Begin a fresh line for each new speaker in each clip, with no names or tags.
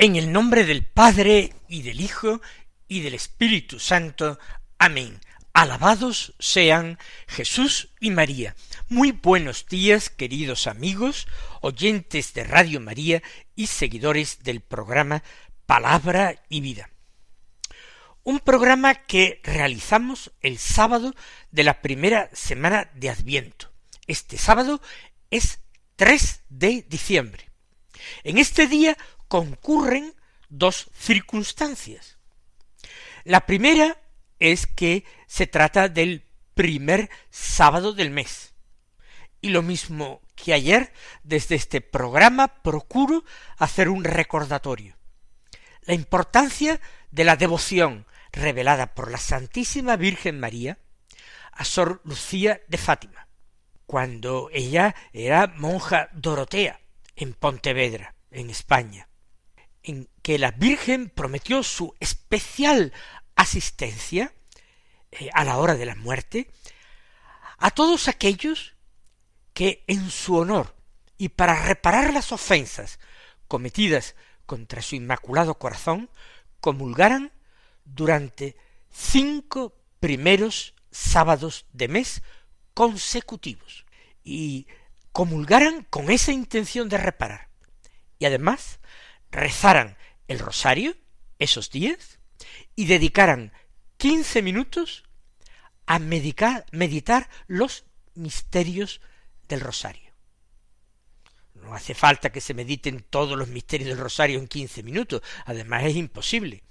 En el nombre del Padre y del Hijo y del Espíritu Santo. Amén. Alabados sean Jesús y María. Muy buenos días, queridos amigos, oyentes de Radio María y seguidores del programa Palabra y Vida. Un programa que realizamos el sábado de la primera semana de Adviento. Este sábado es 3 de diciembre. En este día concurren dos circunstancias. La primera es que se trata del primer sábado del mes. Y lo mismo que ayer, desde este programa procuro hacer un recordatorio. La importancia de la devoción revelada por la Santísima Virgen María a Sor Lucía de Fátima, cuando ella era monja Dorotea en Pontevedra, en España, en que la Virgen prometió su especial asistencia eh, a la hora de la muerte a todos aquellos que en su honor y para reparar las ofensas cometidas contra su inmaculado corazón comulgaran durante cinco primeros sábados de mes consecutivos y comulgaran con esa intención de reparar. Y además rezaran el rosario esos días y dedicaran quince minutos a meditar los misterios del rosario. No hace falta que se mediten todos los misterios del rosario en quince minutos, además es imposible.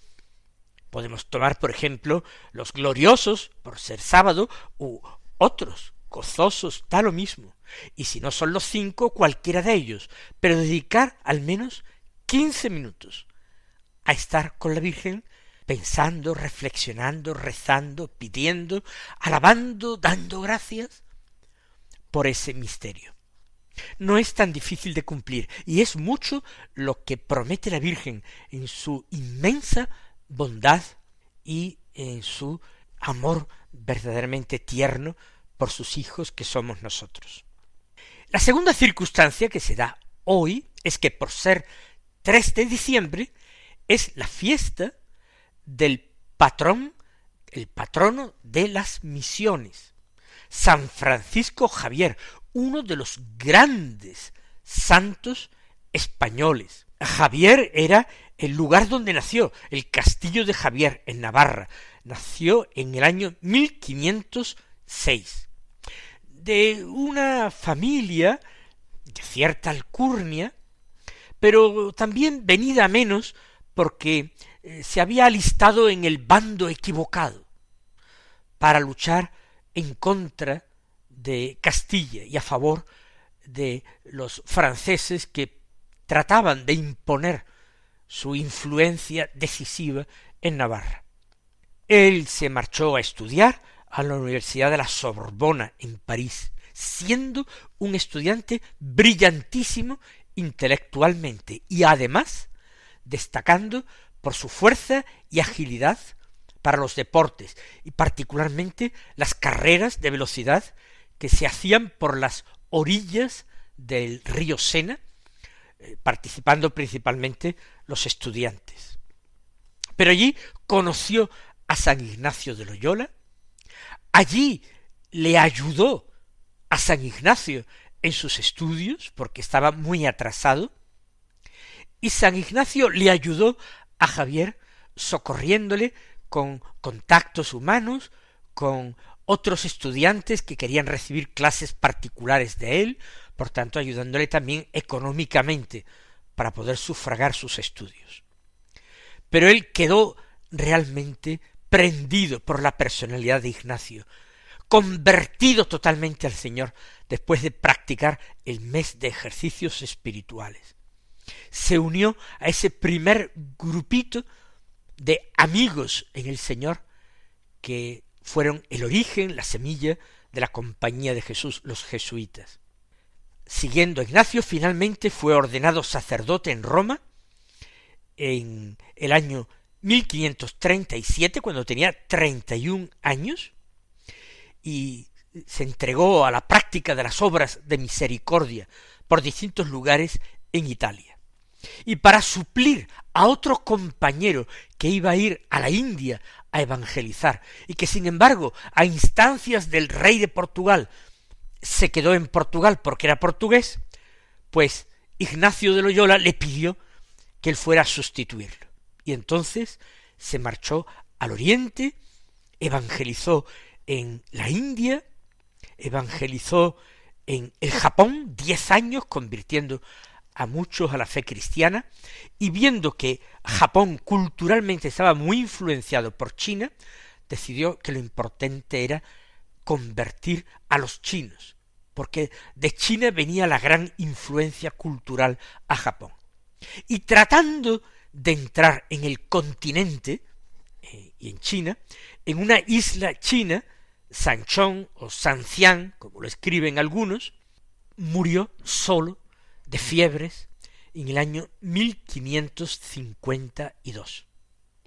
Podemos tomar, por ejemplo, los gloriosos, por ser sábado, u otros, gozosos, da lo mismo. Y si no son los cinco, cualquiera de ellos, pero dedicar al menos quince minutos a estar con la Virgen pensando, reflexionando, rezando, pidiendo, alabando, dando gracias por ese misterio. No es tan difícil de cumplir y es mucho lo que promete la Virgen en su inmensa bondad y en su amor verdaderamente tierno por sus hijos que somos nosotros. La segunda circunstancia que se da hoy es que por ser 3 de diciembre es la fiesta del patrón, el patrono de las misiones, San Francisco Javier, uno de los grandes santos españoles. Javier era el lugar donde nació, el castillo de Javier, en Navarra. Nació en el año 1506. De una familia de cierta alcurnia, pero también venida menos porque eh, se había alistado en el bando equivocado para luchar en contra de Castilla y a favor de los franceses que trataban de imponer su influencia decisiva en Navarra. Él se marchó a estudiar a la Universidad de la Sorbona en París, siendo un estudiante brillantísimo intelectualmente y además destacando por su fuerza y agilidad para los deportes y particularmente las carreras de velocidad que se hacían por las orillas del río Sena, eh, participando principalmente los estudiantes. Pero allí conoció a San Ignacio de Loyola, allí le ayudó a San Ignacio en sus estudios, porque estaba muy atrasado, y San Ignacio le ayudó a Javier socorriéndole con contactos humanos, con otros estudiantes que querían recibir clases particulares de él, por tanto ayudándole también económicamente para poder sufragar sus estudios. Pero él quedó realmente prendido por la personalidad de Ignacio, convertido totalmente al Señor después de practicar el mes de ejercicios espirituales. Se unió a ese primer grupito de amigos en el Señor que fueron el origen, la semilla de la compañía de Jesús, los jesuitas. Siguiendo a Ignacio, finalmente fue ordenado sacerdote en Roma en el año 1537, cuando tenía 31 años, y se entregó a la práctica de las obras de misericordia por distintos lugares en Italia. Y para suplir a otro compañero que iba a ir a la India a evangelizar, y que sin embargo, a instancias del rey de Portugal, se quedó en Portugal porque era portugués, pues Ignacio de Loyola le pidió que él fuera a sustituirlo. Y entonces se marchó al oriente, evangelizó en la India, evangelizó en el Japón diez años, convirtiendo a muchos a la fe cristiana, y viendo que Japón culturalmente estaba muy influenciado por China, decidió que lo importante era convertir a los chinos, porque de China venía la gran influencia cultural a Japón. Y tratando de entrar en el continente, eh, y en China, en una isla china, Sanchón o Sancián, como lo escriben algunos, murió solo de fiebres en el año 1552.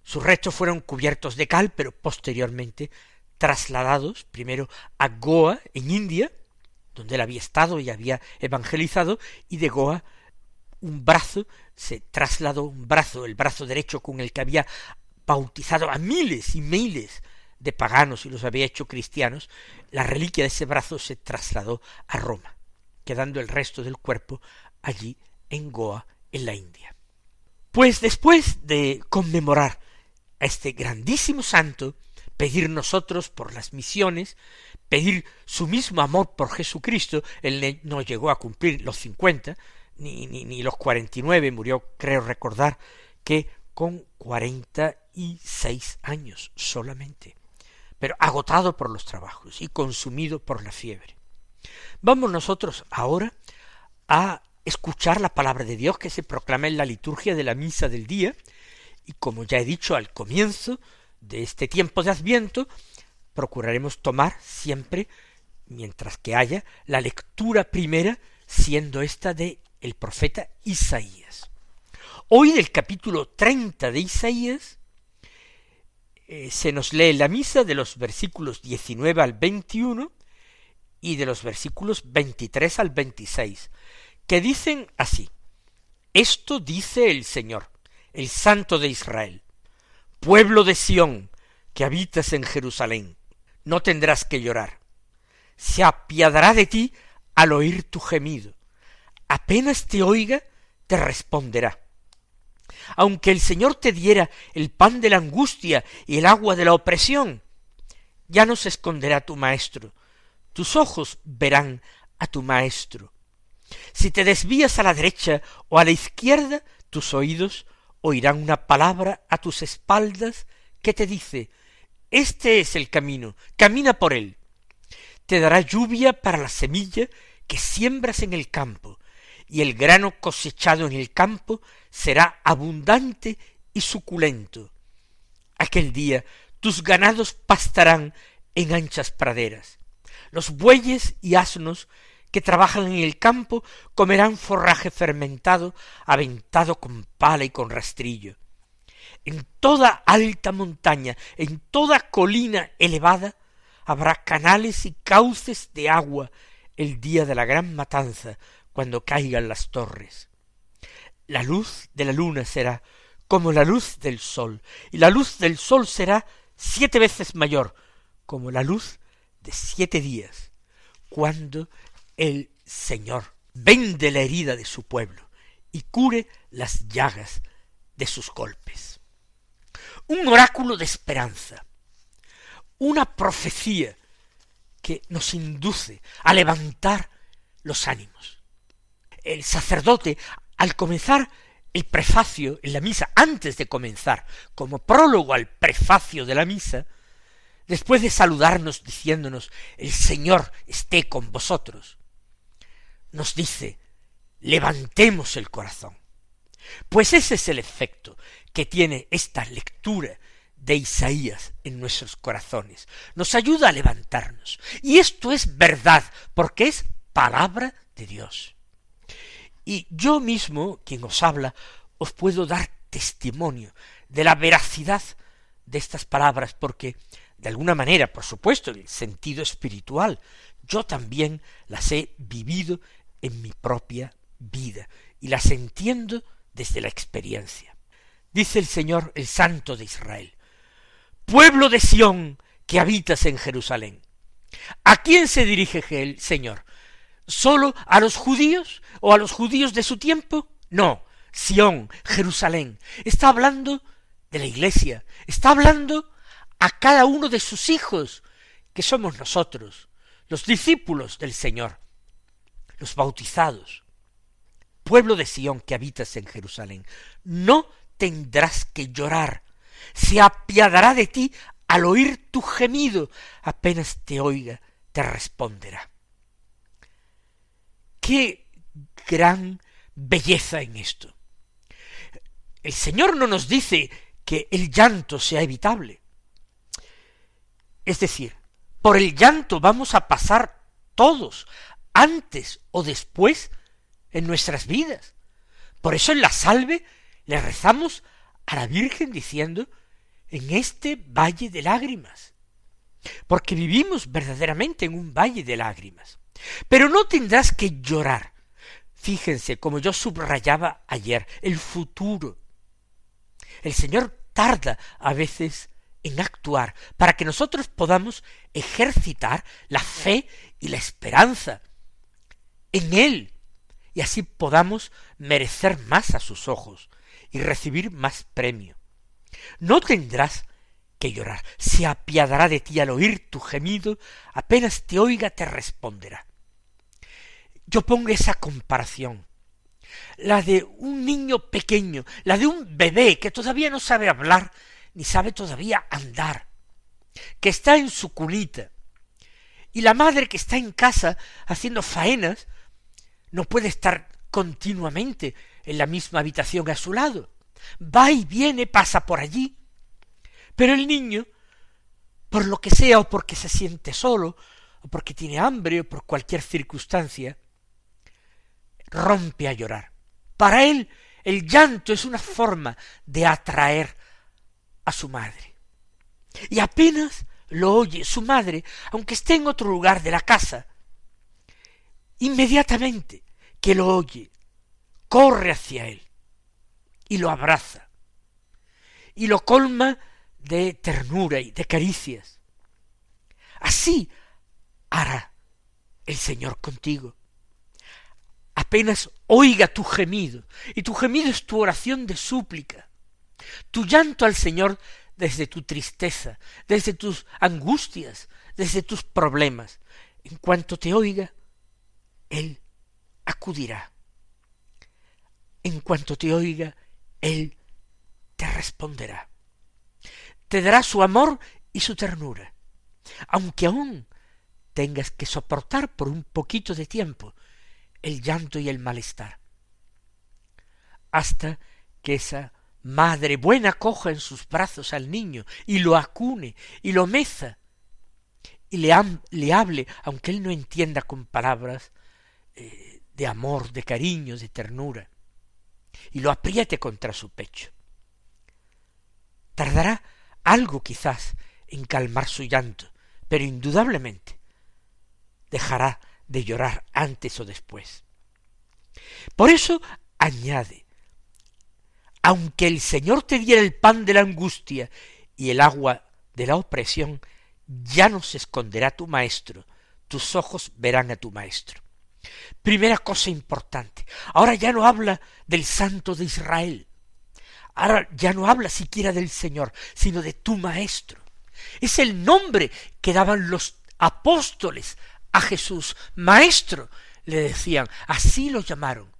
Sus restos fueron cubiertos de cal, pero posteriormente trasladados primero a Goa, en India, donde él había estado y había evangelizado, y de Goa un brazo se trasladó, un brazo, el brazo derecho con el que había bautizado a miles y miles de paganos y los había hecho cristianos, la reliquia de ese brazo se trasladó a Roma, quedando el resto del cuerpo allí en Goa, en la India. Pues después de conmemorar a este grandísimo santo, pedir nosotros por las misiones, pedir su mismo amor por Jesucristo, él no llegó a cumplir los cincuenta, ni, ni, ni los cuarenta y nueve, murió, creo recordar, que con cuarenta y seis años solamente pero agotado por los trabajos y consumido por la fiebre. Vamos nosotros ahora a escuchar la palabra de Dios que se proclama en la liturgia de la misa del día, y como ya he dicho al comienzo de este tiempo de Adviento, procuraremos tomar siempre, mientras que haya, la lectura primera, siendo esta de el profeta Isaías. Hoy del capítulo treinta de Isaías eh, se nos lee la misa de los versículos 19 al 21 y de los versículos 23 al 26, que dicen así, Esto dice el Señor, el Santo de Israel, pueblo de Sión, que habitas en Jerusalén, no tendrás que llorar, se apiadará de ti al oír tu gemido, apenas te oiga, te responderá aunque el Señor te diera el pan de la angustia y el agua de la opresión, ya no se esconderá tu maestro, tus ojos verán a tu maestro. Si te desvías a la derecha o a la izquierda, tus oídos oirán una palabra a tus espaldas que te dice Este es el camino, camina por él. Te dará lluvia para la semilla que siembras en el campo, y el grano cosechado en el campo será abundante y suculento. Aquel día tus ganados pastarán en anchas praderas. Los bueyes y asnos que trabajan en el campo comerán forraje fermentado, aventado con pala y con rastrillo. En toda alta montaña, en toda colina elevada, habrá canales y cauces de agua el día de la gran matanza, cuando caigan las torres. La luz de la luna será como la luz del sol, y la luz del sol será siete veces mayor, como la luz de siete días, cuando el Señor vende la herida de su pueblo y cure las llagas de sus golpes. Un oráculo de esperanza, una profecía que nos induce a levantar los ánimos el sacerdote, al comenzar el prefacio en la misa, antes de comenzar, como prólogo al prefacio de la misa, después de saludarnos diciéndonos el Señor esté con vosotros, nos dice levantemos el corazón. Pues ese es el efecto que tiene esta lectura de Isaías en nuestros corazones. Nos ayuda a levantarnos. Y esto es verdad, porque es palabra de Dios. Y yo mismo, quien os habla, os puedo dar testimonio de la veracidad de estas palabras, porque de alguna manera, por supuesto, en el sentido espiritual, yo también las he vivido en mi propia vida y las entiendo desde la experiencia. Dice el Señor, el Santo de Israel, pueblo de Sión que habitas en Jerusalén. ¿A quién se dirige el Señor? ¿Sólo a los judíos o a los judíos de su tiempo? No, Sión, Jerusalén. Está hablando de la iglesia, está hablando a cada uno de sus hijos, que somos nosotros, los discípulos del Señor, los bautizados. Pueblo de Sión que habitas en Jerusalén, no tendrás que llorar, se apiadará de ti al oír tu gemido, apenas te oiga, te responderá. Qué gran belleza en esto. El Señor no nos dice que el llanto sea evitable. Es decir, por el llanto vamos a pasar todos, antes o después, en nuestras vidas. Por eso en la salve le rezamos a la Virgen diciendo en este valle de lágrimas, porque vivimos verdaderamente en un valle de lágrimas. Pero no tendrás que llorar. Fíjense, como yo subrayaba ayer, el futuro. El Señor tarda a veces en actuar para que nosotros podamos ejercitar la fe y la esperanza en Él y así podamos merecer más a sus ojos y recibir más premio. No tendrás que llorar, se apiadará de ti al oír tu gemido, apenas te oiga te responderá. Yo pongo esa comparación, la de un niño pequeño, la de un bebé que todavía no sabe hablar, ni sabe todavía andar, que está en su cunita, y la madre que está en casa haciendo faenas, no puede estar continuamente en la misma habitación a su lado. Va y viene, pasa por allí. Pero el niño, por lo que sea, o porque se siente solo, o porque tiene hambre, o por cualquier circunstancia, rompe a llorar. Para él el llanto es una forma de atraer a su madre. Y apenas lo oye su madre, aunque esté en otro lugar de la casa, inmediatamente que lo oye, corre hacia él y lo abraza y lo colma de ternura y de caricias. Así hará el Señor contigo. Apenas oiga tu gemido, y tu gemido es tu oración de súplica, tu llanto al Señor desde tu tristeza, desde tus angustias, desde tus problemas. En cuanto te oiga, Él acudirá. En cuanto te oiga, Él te responderá. Te dará su amor y su ternura, aunque aún tengas que soportar por un poquito de tiempo el llanto y el malestar, hasta que esa madre buena coja en sus brazos al niño y lo acune y lo meza y le, le hable, aunque él no entienda con palabras, eh, de amor, de cariño, de ternura, y lo apriete contra su pecho. Tardará algo quizás en calmar su llanto, pero indudablemente dejará de llorar antes o después. Por eso añade, aunque el Señor te diera el pan de la angustia y el agua de la opresión, ya no se esconderá tu maestro, tus ojos verán a tu maestro. Primera cosa importante. Ahora ya no habla del Santo de Israel. Ahora ya no habla siquiera del Señor, sino de tu Maestro. Es el nombre que daban los apóstoles a Jesús. Maestro, le decían, así lo llamaron.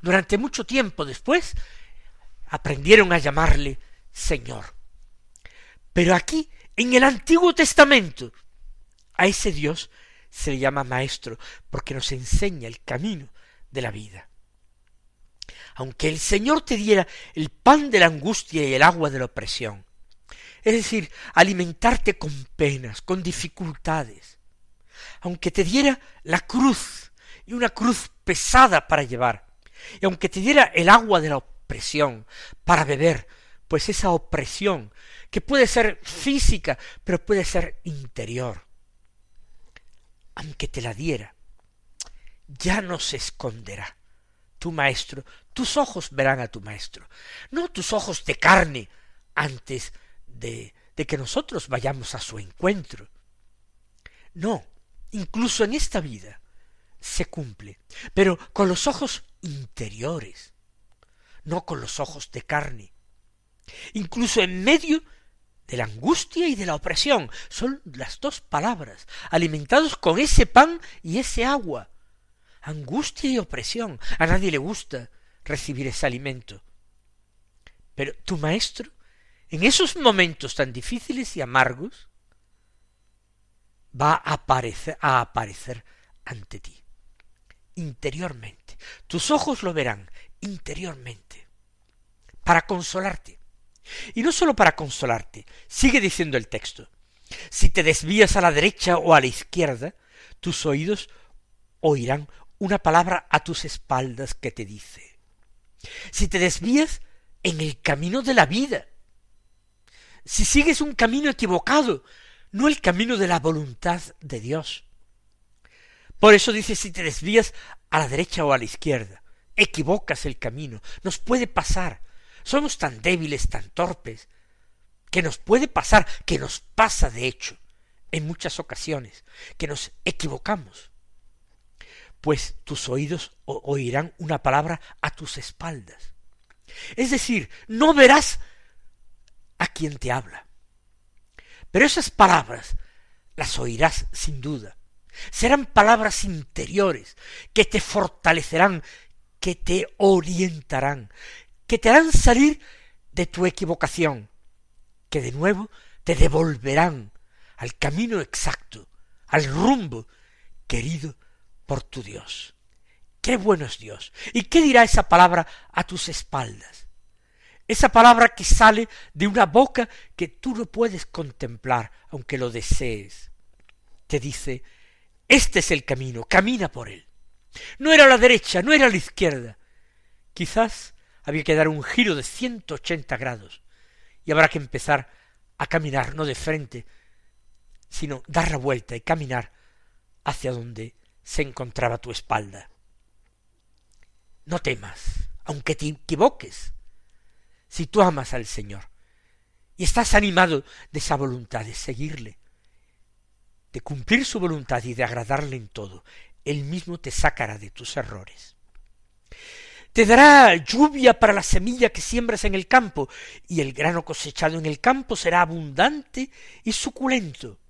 Durante mucho tiempo después aprendieron a llamarle Señor. Pero aquí, en el Antiguo Testamento, a ese Dios se le llama Maestro, porque nos enseña el camino de la vida. Aunque el Señor te diera el pan de la angustia y el agua de la opresión, es decir, alimentarte con penas, con dificultades, aunque te diera la cruz, y una cruz pesada para llevar, y aunque te diera el agua de la opresión para beber, pues esa opresión, que puede ser física, pero puede ser interior, aunque te la diera, ya no se esconderá tu maestro, tus ojos verán a tu maestro, no tus ojos de carne antes de, de que nosotros vayamos a su encuentro. No, incluso en esta vida se cumple, pero con los ojos interiores, no con los ojos de carne. Incluso en medio de la angustia y de la opresión. Son las dos palabras, alimentados con ese pan y ese agua. Angustia y opresión. A nadie le gusta recibir ese alimento. Pero tu maestro, en esos momentos tan difíciles y amargos, va a aparecer, a aparecer ante ti, interiormente. Tus ojos lo verán interiormente, para consolarte, y no sólo para consolarte, sigue diciendo el texto, si te desvías a la derecha o a la izquierda, tus oídos oirán una palabra a tus espaldas que te dice, si te desvías en el camino de la vida, si sigues un camino equivocado, no el camino de la voluntad de Dios. Por eso dice si te desvías a la derecha o a la izquierda, equivocas el camino, nos puede pasar, somos tan débiles, tan torpes, que nos puede pasar, que nos pasa de hecho, en muchas ocasiones, que nos equivocamos. Pues tus oídos oirán una palabra a tus espaldas. Es decir, no verás a quien te habla. Pero esas palabras las oirás sin duda. Serán palabras interiores que te fortalecerán, que te orientarán, que te harán salir de tu equivocación, que de nuevo te devolverán al camino exacto, al rumbo querido por tu Dios. Qué bueno es Dios. ¿Y qué dirá esa palabra a tus espaldas? Esa palabra que sale de una boca que tú no puedes contemplar, aunque lo desees. Te dice, este es el camino, camina por él. No era la derecha, no era la izquierda. Quizás había que dar un giro de ciento ochenta grados y habrá que empezar a caminar no de frente, sino dar la vuelta y caminar hacia donde se encontraba tu espalda. No temas, aunque te equivoques, si tú amas al Señor y estás animado de esa voluntad de seguirle, de cumplir su voluntad y de agradarle en todo, él mismo te sacará de tus errores te dará lluvia para la semilla que siembras en el campo, y el grano cosechado en el campo será abundante y suculento.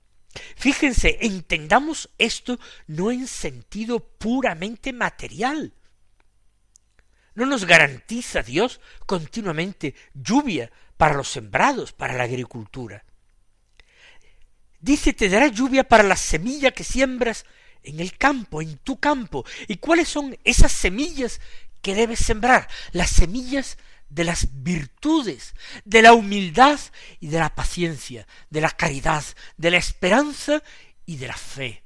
Fíjense, entendamos esto no en sentido puramente material. No nos garantiza Dios continuamente lluvia para los sembrados, para la agricultura. Dice, te dará lluvia para la semilla que siembras en el campo, en tu campo. ¿Y cuáles son esas semillas que debes sembrar, las semillas de las virtudes, de la humildad y de la paciencia, de la caridad, de la esperanza y de la fe.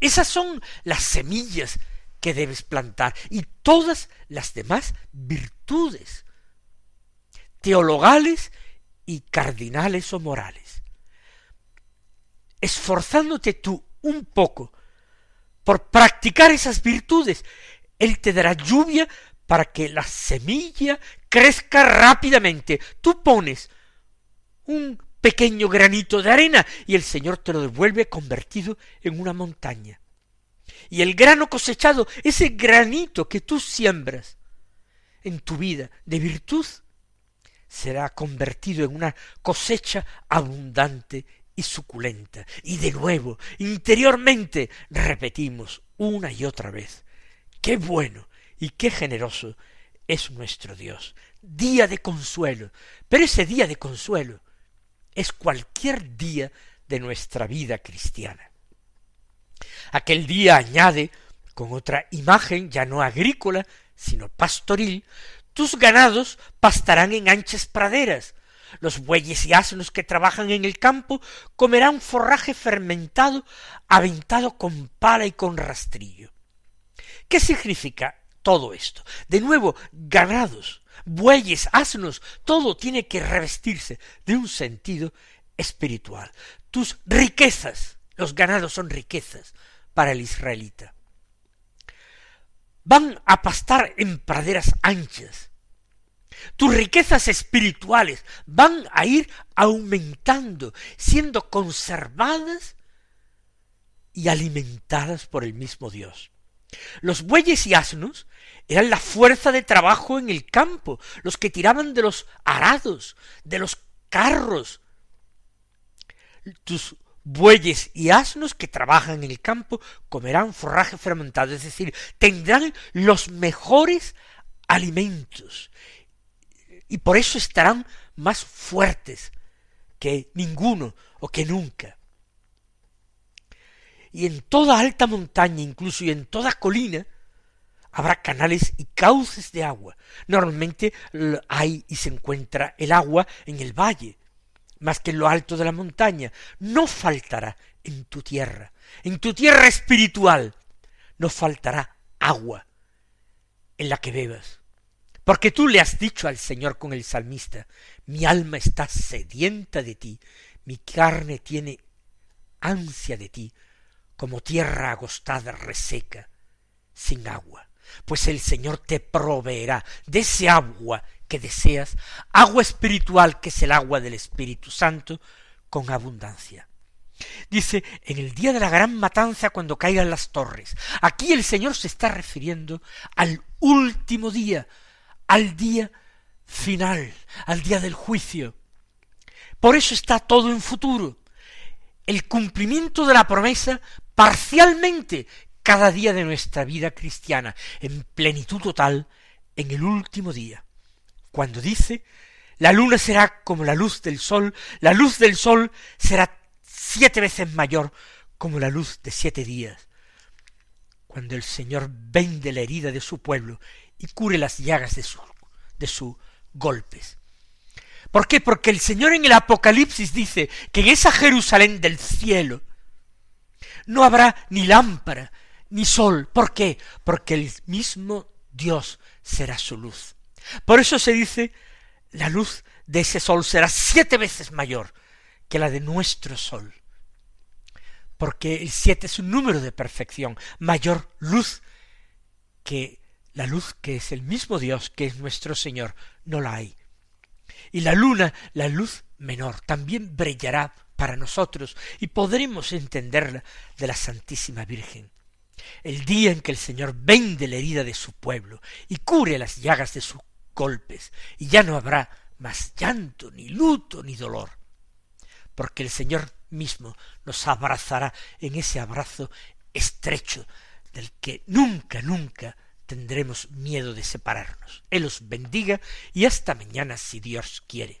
Esas son las semillas que debes plantar y todas las demás virtudes, teologales y cardinales o morales. Esforzándote tú un poco por practicar esas virtudes, él te dará lluvia para que la semilla crezca rápidamente. Tú pones un pequeño granito de arena y el Señor te lo devuelve convertido en una montaña. Y el grano cosechado, ese granito que tú siembras en tu vida de virtud, será convertido en una cosecha abundante y suculenta. Y de nuevo, interiormente, repetimos una y otra vez, Qué bueno y qué generoso es nuestro Dios. Día de consuelo. Pero ese día de consuelo es cualquier día de nuestra vida cristiana. Aquel día añade, con otra imagen ya no agrícola, sino pastoril, tus ganados pastarán en anchas praderas, los bueyes y asnos que trabajan en el campo comerán forraje fermentado, aventado con pala y con rastrillo. ¿Qué significa todo esto? De nuevo, ganados, bueyes, asnos, todo tiene que revestirse de un sentido espiritual. Tus riquezas, los ganados son riquezas para el israelita. Van a pastar en praderas anchas. Tus riquezas espirituales van a ir aumentando, siendo conservadas y alimentadas por el mismo Dios. Los bueyes y asnos eran la fuerza de trabajo en el campo, los que tiraban de los arados, de los carros. Tus bueyes y asnos que trabajan en el campo comerán forraje fermentado, es decir, tendrán los mejores alimentos. Y por eso estarán más fuertes que ninguno o que nunca. Y en toda alta montaña, incluso y en toda colina, habrá canales y cauces de agua. Normalmente hay y se encuentra el agua en el valle, más que en lo alto de la montaña. No faltará en tu tierra, en tu tierra espiritual, no faltará agua en la que bebas. Porque tú le has dicho al Señor con el salmista, mi alma está sedienta de ti, mi carne tiene ansia de ti, como tierra agostada reseca, sin agua, pues el Señor te proveerá de ese agua que deseas, agua espiritual que es el agua del Espíritu Santo, con abundancia. Dice, en el día de la gran matanza cuando caigan las torres. Aquí el Señor se está refiriendo al último día, al día final, al día del juicio. Por eso está todo en futuro. El cumplimiento de la promesa parcialmente cada día de nuestra vida cristiana, en plenitud total, en el último día, cuando dice, la luna será como la luz del sol, la luz del sol será siete veces mayor como la luz de siete días, cuando el Señor vende la herida de su pueblo y cure las llagas de su, de sus golpes. ¿Por qué? Porque el Señor en el Apocalipsis dice que en esa Jerusalén del cielo no habrá ni lámpara, ni sol. ¿Por qué? Porque el mismo Dios será su luz. Por eso se dice, la luz de ese sol será siete veces mayor que la de nuestro sol. Porque el siete es un número de perfección, mayor luz que la luz que es el mismo Dios, que es nuestro Señor, no la hay. Y la luna, la luz menor, también brillará para nosotros y podremos entenderla de la Santísima Virgen. El día en que el Señor vende la herida de su pueblo y cure las llagas de sus golpes, y ya no habrá más llanto, ni luto, ni dolor, porque el Señor mismo nos abrazará en ese abrazo estrecho del que nunca, nunca tendremos miedo de separarnos. Él os bendiga y hasta mañana si Dios quiere.